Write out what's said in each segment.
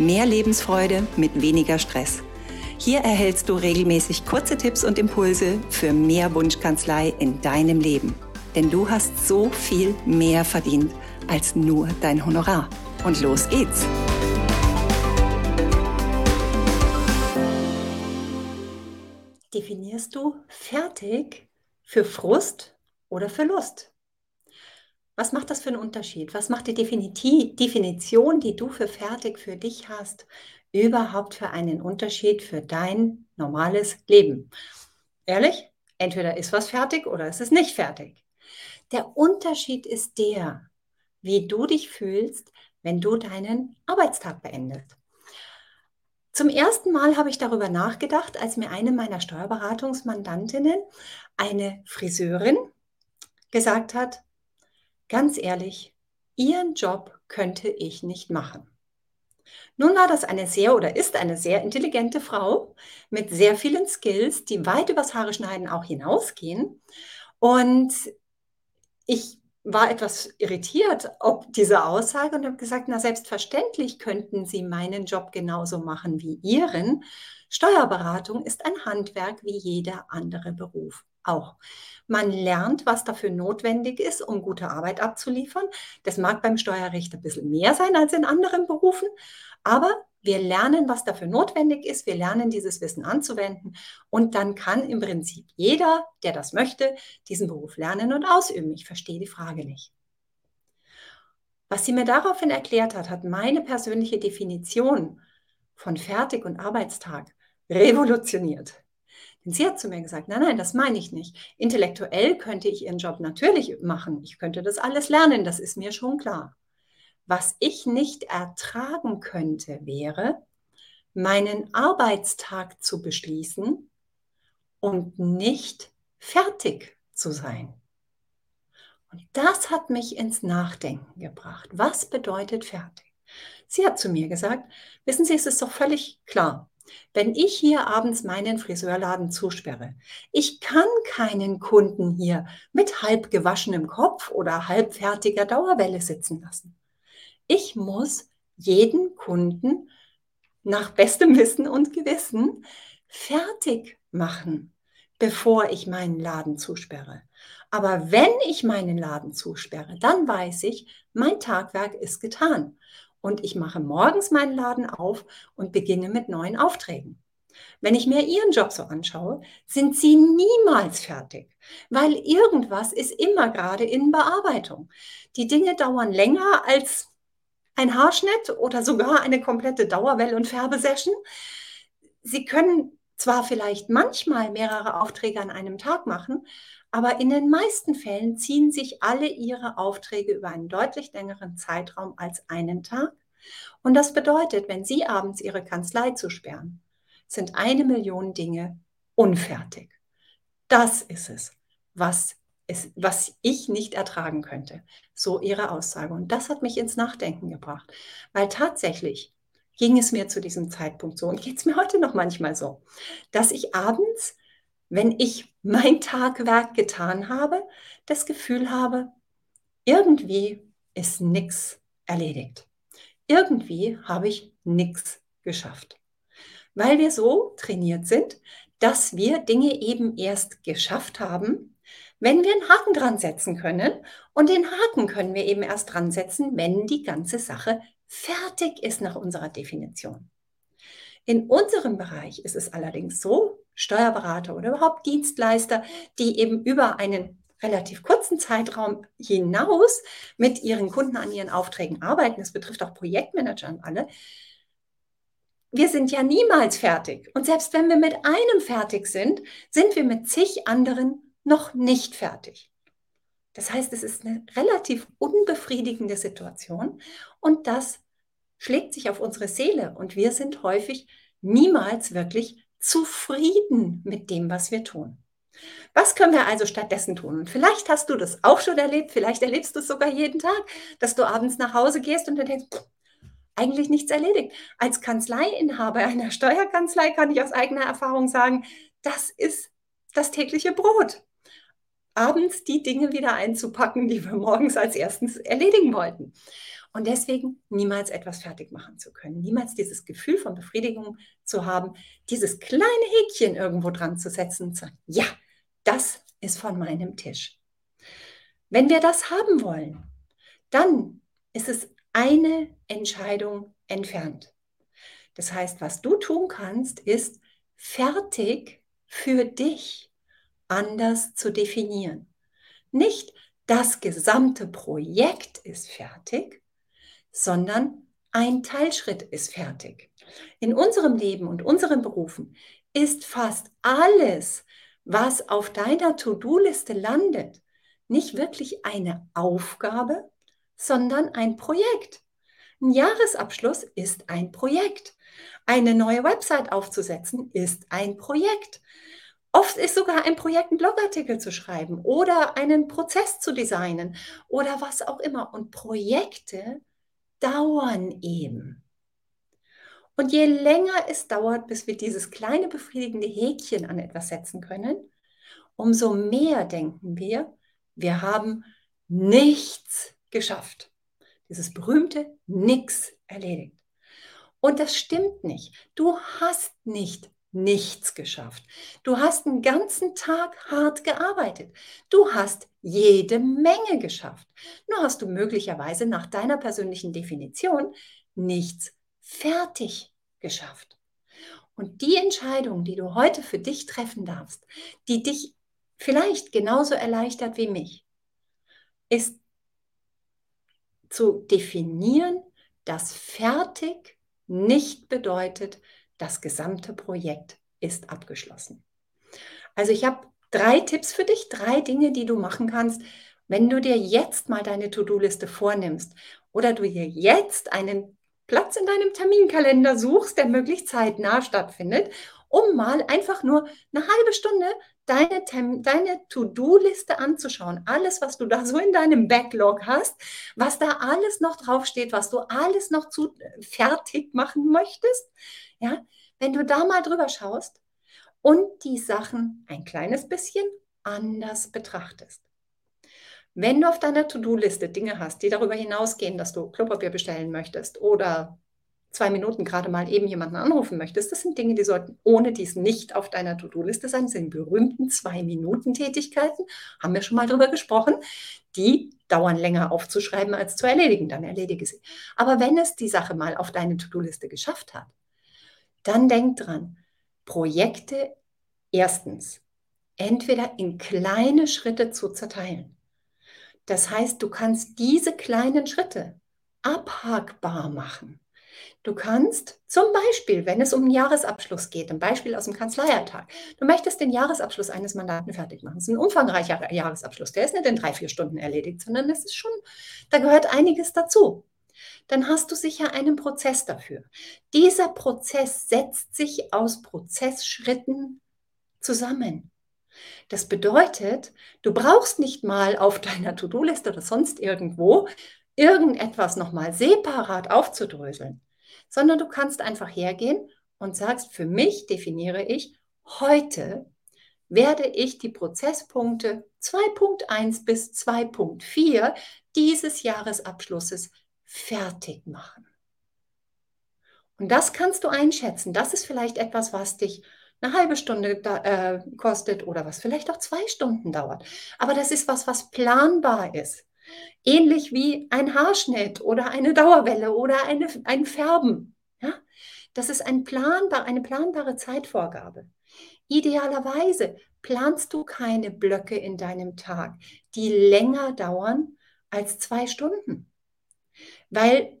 Mehr Lebensfreude mit weniger Stress. Hier erhältst du regelmäßig kurze Tipps und Impulse für mehr Wunschkanzlei in deinem Leben. Denn du hast so viel mehr verdient als nur dein Honorar. Und los geht's! Definierst du fertig für Frust oder für Lust? Was macht das für einen Unterschied? Was macht die Definition, die du für fertig für dich hast, überhaupt für einen Unterschied für dein normales Leben? Ehrlich? Entweder ist was fertig oder ist es nicht fertig. Der Unterschied ist der, wie du dich fühlst, wenn du deinen Arbeitstag beendest. Zum ersten Mal habe ich darüber nachgedacht, als mir eine meiner Steuerberatungsmandantinnen, eine Friseurin, gesagt hat, Ganz ehrlich, Ihren Job könnte ich nicht machen. Nun war das eine sehr oder ist eine sehr intelligente Frau mit sehr vielen Skills, die weit übers Haare schneiden auch hinausgehen. Und ich war etwas irritiert ob diese Aussage und habe gesagt, na selbstverständlich könnten Sie meinen Job genauso machen wie Ihren. Steuerberatung ist ein Handwerk wie jeder andere Beruf auch. Man lernt, was dafür notwendig ist, um gute Arbeit abzuliefern. Das mag beim Steuerrecht ein bisschen mehr sein als in anderen Berufen, aber wir lernen, was dafür notwendig ist. Wir lernen, dieses Wissen anzuwenden. Und dann kann im Prinzip jeder, der das möchte, diesen Beruf lernen und ausüben. Ich verstehe die Frage nicht. Was sie mir daraufhin erklärt hat, hat meine persönliche Definition von Fertig und Arbeitstag revolutioniert. Denn sie hat zu mir gesagt, nein, nein, das meine ich nicht. Intellektuell könnte ich ihren Job natürlich machen. Ich könnte das alles lernen, das ist mir schon klar. Was ich nicht ertragen könnte, wäre, meinen Arbeitstag zu beschließen und nicht fertig zu sein. Und das hat mich ins Nachdenken gebracht. Was bedeutet fertig? Sie hat zu mir gesagt, wissen Sie, es ist doch völlig klar. Wenn ich hier abends meinen Friseurladen zusperre, ich kann keinen Kunden hier mit halb gewaschenem Kopf oder halbfertiger Dauerwelle sitzen lassen. Ich muss jeden Kunden nach bestem Wissen und Gewissen fertig machen, bevor ich meinen Laden zusperre. Aber wenn ich meinen Laden zusperre, dann weiß ich, mein Tagwerk ist getan und ich mache morgens meinen Laden auf und beginne mit neuen Aufträgen. Wenn ich mir Ihren Job so anschaue, sind Sie niemals fertig, weil irgendwas ist immer gerade in Bearbeitung. Die Dinge dauern länger als ein Haarschnitt oder sogar eine komplette Dauerwell- und Färbesession. Sie können zwar vielleicht manchmal mehrere Aufträge an einem Tag machen, aber in den meisten Fällen ziehen sich alle ihre Aufträge über einen deutlich längeren Zeitraum als einen Tag. Und das bedeutet, wenn Sie abends Ihre Kanzlei zusperren, sind eine Million Dinge unfertig. Das ist es, was, es, was ich nicht ertragen könnte. So Ihre Aussage. Und das hat mich ins Nachdenken gebracht, weil tatsächlich ging es mir zu diesem Zeitpunkt so und geht es mir heute noch manchmal so, dass ich abends wenn ich mein Tagwerk getan habe, das Gefühl habe, irgendwie ist nichts erledigt. Irgendwie habe ich nichts geschafft. Weil wir so trainiert sind, dass wir Dinge eben erst geschafft haben, wenn wir einen Haken dran setzen können. Und den Haken können wir eben erst dran setzen, wenn die ganze Sache fertig ist nach unserer Definition. In unserem Bereich ist es allerdings so, Steuerberater oder überhaupt Dienstleister, die eben über einen relativ kurzen Zeitraum hinaus mit ihren Kunden an ihren Aufträgen arbeiten. Das betrifft auch Projektmanager und alle. Wir sind ja niemals fertig. Und selbst wenn wir mit einem fertig sind, sind wir mit zig anderen noch nicht fertig. Das heißt, es ist eine relativ unbefriedigende Situation und das schlägt sich auf unsere Seele und wir sind häufig niemals wirklich zufrieden mit dem, was wir tun. Was können wir also stattdessen tun? Und vielleicht hast du das auch schon erlebt, vielleicht erlebst du es sogar jeden Tag, dass du abends nach Hause gehst und dann denkst, eigentlich nichts erledigt. Als Kanzleiinhaber einer Steuerkanzlei kann ich aus eigener Erfahrung sagen, das ist das tägliche Brot. Abends die Dinge wieder einzupacken, die wir morgens als erstens erledigen wollten. Und deswegen niemals etwas fertig machen zu können, niemals dieses Gefühl von Befriedigung zu haben, dieses kleine Häkchen irgendwo dran zu setzen und zu sagen, ja, das ist von meinem Tisch. Wenn wir das haben wollen, dann ist es eine Entscheidung entfernt. Das heißt, was du tun kannst, ist fertig für dich anders zu definieren. Nicht das gesamte Projekt ist fertig, sondern ein Teilschritt ist fertig. In unserem Leben und unseren Berufen ist fast alles, was auf deiner To-Do-Liste landet, nicht wirklich eine Aufgabe, sondern ein Projekt. Ein Jahresabschluss ist ein Projekt. Eine neue Website aufzusetzen ist ein Projekt. Oft ist sogar ein Projekt, einen Blogartikel zu schreiben oder einen Prozess zu designen oder was auch immer. Und Projekte dauern eben. Und je länger es dauert, bis wir dieses kleine befriedigende Häkchen an etwas setzen können, umso mehr denken wir, wir haben nichts geschafft. Dieses berühmte Nix erledigt. Und das stimmt nicht. Du hast nicht nichts geschafft. Du hast einen ganzen Tag hart gearbeitet. Du hast jede Menge geschafft. Nur hast du möglicherweise nach deiner persönlichen Definition nichts fertig geschafft. Und die Entscheidung, die du heute für dich treffen darfst, die dich vielleicht genauso erleichtert wie mich, ist zu definieren, dass fertig nicht bedeutet, das gesamte Projekt ist abgeschlossen. Also ich habe drei Tipps für dich, drei Dinge, die du machen kannst, wenn du dir jetzt mal deine To-Do-Liste vornimmst oder du dir jetzt einen Platz in deinem Terminkalender suchst, der möglichst zeitnah stattfindet, um mal einfach nur eine halbe Stunde deine, deine To-Do-Liste anzuschauen. Alles, was du da so in deinem Backlog hast, was da alles noch draufsteht, was du alles noch zu fertig machen möchtest. Ja, wenn du da mal drüber schaust und die Sachen ein kleines bisschen anders betrachtest. Wenn du auf deiner To-Do-Liste Dinge hast, die darüber hinausgehen, dass du Klopapier bestellen möchtest oder zwei Minuten gerade mal eben jemanden anrufen möchtest, das sind Dinge, die sollten ohne dies nicht auf deiner To-Do-Liste sein. Das sind berühmten Zwei-Minuten-Tätigkeiten, haben wir schon mal drüber gesprochen. Die dauern länger aufzuschreiben als zu erledigen, dann erledige sie. Aber wenn es die Sache mal auf deine To-Do-Liste geschafft hat, dann denk dran, Projekte erstens entweder in kleine Schritte zu zerteilen. Das heißt, du kannst diese kleinen Schritte abhakbar machen. Du kannst zum Beispiel, wenn es um einen Jahresabschluss geht, ein Beispiel aus dem Kanzleialltag, du möchtest den Jahresabschluss eines Mandanten fertig machen. Es ist ein umfangreicher Jahresabschluss, der ist nicht in drei, vier Stunden erledigt, sondern es ist schon, da gehört einiges dazu. Dann hast du sicher einen Prozess dafür. Dieser Prozess setzt sich aus Prozessschritten zusammen. Das bedeutet, du brauchst nicht mal auf deiner To-Do-Liste oder sonst irgendwo irgendetwas nochmal separat aufzudröseln sondern du kannst einfach hergehen und sagst, für mich definiere ich, heute werde ich die Prozesspunkte 2.1 bis 2.4 dieses Jahresabschlusses fertig machen. Und das kannst du einschätzen. Das ist vielleicht etwas, was dich eine halbe Stunde da, äh, kostet oder was vielleicht auch zwei Stunden dauert. Aber das ist was, was planbar ist. Ähnlich wie ein Haarschnitt oder eine Dauerwelle oder eine, ein Färben. Ja? Das ist ein planbar, eine planbare Zeitvorgabe. Idealerweise planst du keine Blöcke in deinem Tag, die länger dauern als zwei Stunden. Weil,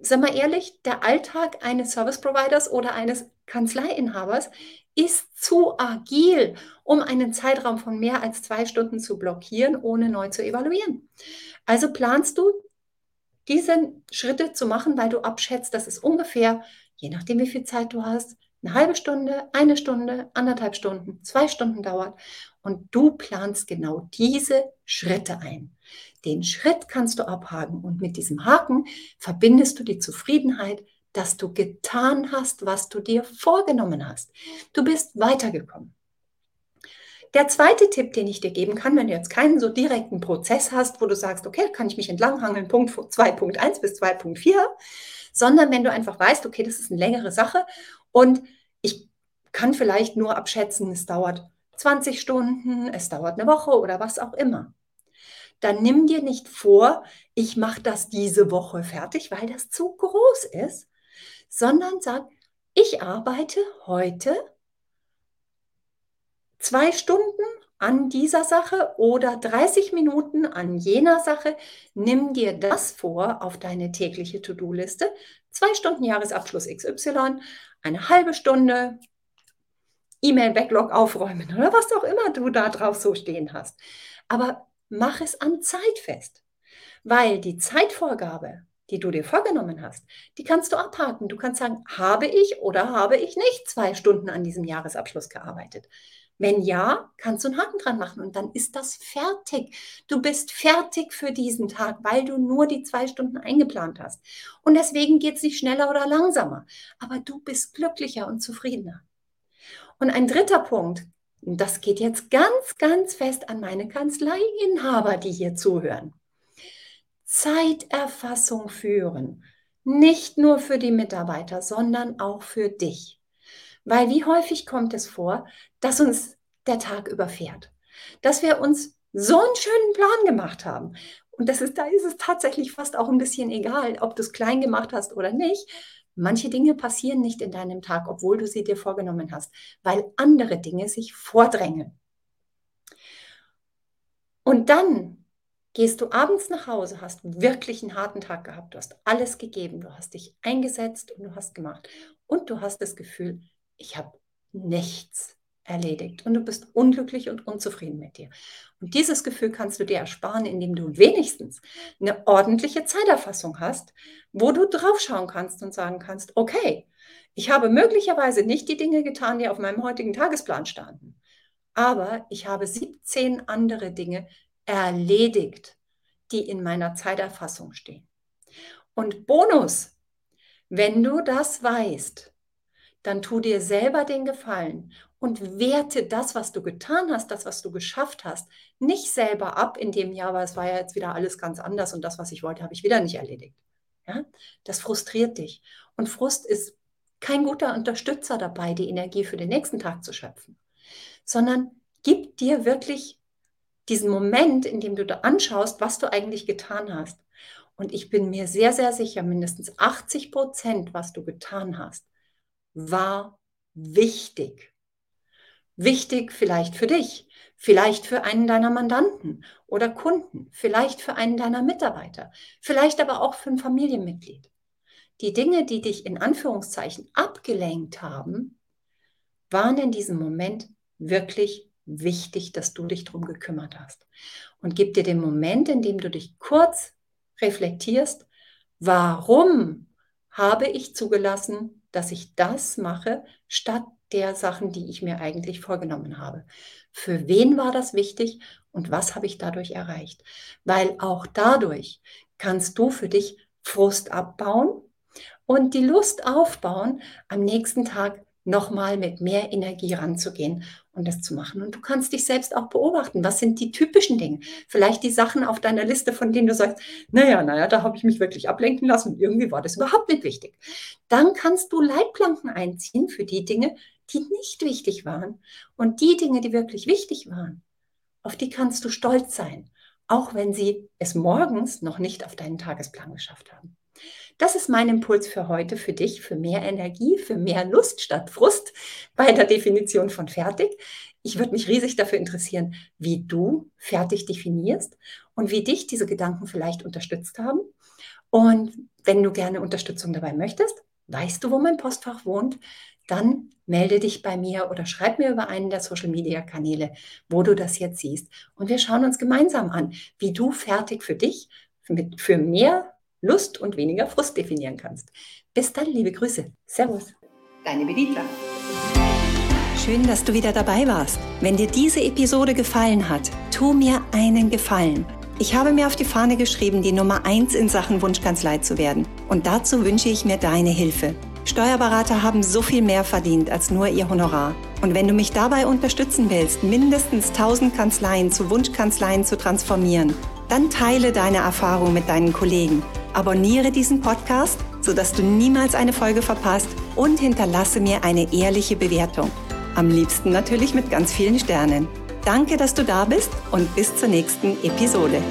sag mal ehrlich, der Alltag eines Service Providers oder eines Kanzleiinhabers ist zu agil, um einen Zeitraum von mehr als zwei Stunden zu blockieren, ohne neu zu evaluieren. Also planst du diese Schritte zu machen, weil du abschätzt, dass es ungefähr, je nachdem wie viel Zeit du hast, eine halbe Stunde, eine Stunde, anderthalb Stunden, zwei Stunden dauert. Und du planst genau diese Schritte ein. Den Schritt kannst du abhaken und mit diesem Haken verbindest du die Zufriedenheit, dass du getan hast, was du dir vorgenommen hast. Du bist weitergekommen. Der zweite Tipp, den ich dir geben kann, wenn du jetzt keinen so direkten Prozess hast, wo du sagst, okay, kann ich mich entlanghangeln, Punkt 2.1 bis 2.4, sondern wenn du einfach weißt, okay, das ist eine längere Sache und ich kann vielleicht nur abschätzen, es dauert 20 Stunden, es dauert eine Woche oder was auch immer. Dann nimm dir nicht vor, ich mache das diese Woche fertig, weil das zu groß ist, sondern sag, ich arbeite heute zwei Stunden an dieser Sache oder 30 Minuten an jener Sache. Nimm dir das vor auf deine tägliche To-Do-Liste. Zwei Stunden Jahresabschluss XY, eine halbe Stunde E-Mail-Backlog aufräumen oder was auch immer du da drauf so stehen hast. Aber mach es an Zeit fest, weil die Zeitvorgabe, die du dir vorgenommen hast, die kannst du abhaken. Du kannst sagen, habe ich oder habe ich nicht zwei Stunden an diesem Jahresabschluss gearbeitet. Wenn ja, kannst du einen Haken dran machen und dann ist das fertig. Du bist fertig für diesen Tag, weil du nur die zwei Stunden eingeplant hast. Und deswegen geht es nicht schneller oder langsamer. Aber du bist glücklicher und zufriedener. Und ein dritter Punkt, das geht jetzt ganz, ganz fest an meine Kanzleiinhaber, die hier zuhören. Zeiterfassung führen. Nicht nur für die Mitarbeiter, sondern auch für dich. Weil wie häufig kommt es vor, dass uns der Tag überfährt? Dass wir uns so einen schönen Plan gemacht haben. Und das ist, da ist es tatsächlich fast auch ein bisschen egal, ob du es klein gemacht hast oder nicht. Manche Dinge passieren nicht in deinem Tag, obwohl du sie dir vorgenommen hast, weil andere Dinge sich vordrängen. Und dann gehst du abends nach Hause, hast wirklich einen harten Tag gehabt, du hast alles gegeben, du hast dich eingesetzt und du hast gemacht. Und du hast das Gefühl, ich habe nichts erledigt und du bist unglücklich und unzufrieden mit dir. Und dieses Gefühl kannst du dir ersparen, indem du wenigstens eine ordentliche Zeiterfassung hast, wo du draufschauen kannst und sagen kannst, okay, ich habe möglicherweise nicht die Dinge getan, die auf meinem heutigen Tagesplan standen, aber ich habe 17 andere Dinge erledigt, die in meiner Zeiterfassung stehen. Und Bonus, wenn du das weißt, dann tu dir selber den Gefallen und werte das, was du getan hast, das, was du geschafft hast, nicht selber ab in dem Jahr, weil es war ja jetzt wieder alles ganz anders und das, was ich wollte, habe ich wieder nicht erledigt. Ja? Das frustriert dich. Und Frust ist kein guter Unterstützer dabei, die Energie für den nächsten Tag zu schöpfen, sondern gib dir wirklich diesen Moment, in dem du da anschaust, was du eigentlich getan hast. Und ich bin mir sehr, sehr sicher, mindestens 80 Prozent, was du getan hast, war wichtig. Wichtig vielleicht für dich, vielleicht für einen deiner Mandanten oder Kunden, vielleicht für einen deiner Mitarbeiter, vielleicht aber auch für ein Familienmitglied. Die Dinge, die dich in Anführungszeichen abgelenkt haben, waren in diesem Moment wirklich wichtig, dass du dich darum gekümmert hast. Und gib dir den Moment, in dem du dich kurz reflektierst, warum habe ich zugelassen, dass ich das mache, statt der Sachen, die ich mir eigentlich vorgenommen habe. Für wen war das wichtig und was habe ich dadurch erreicht? Weil auch dadurch kannst du für dich Frust abbauen und die Lust aufbauen, am nächsten Tag nochmal mit mehr Energie ranzugehen und das zu machen. Und du kannst dich selbst auch beobachten. Was sind die typischen Dinge? Vielleicht die Sachen auf deiner Liste, von denen du sagst, naja, naja, da habe ich mich wirklich ablenken lassen und irgendwie war das überhaupt nicht wichtig. Dann kannst du Leitplanken einziehen für die Dinge, die nicht wichtig waren. Und die Dinge, die wirklich wichtig waren, auf die kannst du stolz sein, auch wenn sie es morgens noch nicht auf deinen Tagesplan geschafft haben. Das ist mein Impuls für heute, für dich, für mehr Energie, für mehr Lust statt Frust bei der Definition von fertig. Ich würde mich riesig dafür interessieren, wie du fertig definierst und wie dich diese Gedanken vielleicht unterstützt haben. Und wenn du gerne Unterstützung dabei möchtest, weißt du, wo mein Postfach wohnt, dann melde dich bei mir oder schreib mir über einen der Social-Media-Kanäle, wo du das jetzt siehst. Und wir schauen uns gemeinsam an, wie du fertig für dich, für mehr Lust und weniger Frust definieren kannst. Bis dann, liebe Grüße. Servus. Deine Benita. Schön, dass du wieder dabei warst. Wenn dir diese Episode gefallen hat, tu mir einen Gefallen. Ich habe mir auf die Fahne geschrieben, die Nummer 1 in Sachen Wunschkanzlei zu werden. Und dazu wünsche ich mir deine Hilfe. Steuerberater haben so viel mehr verdient als nur ihr Honorar. Und wenn du mich dabei unterstützen willst, mindestens 1000 Kanzleien zu Wunschkanzleien zu transformieren, dann teile deine Erfahrung mit deinen Kollegen. Abonniere diesen Podcast, sodass du niemals eine Folge verpasst und hinterlasse mir eine ehrliche Bewertung. Am liebsten natürlich mit ganz vielen Sternen. Danke, dass du da bist und bis zur nächsten Episode.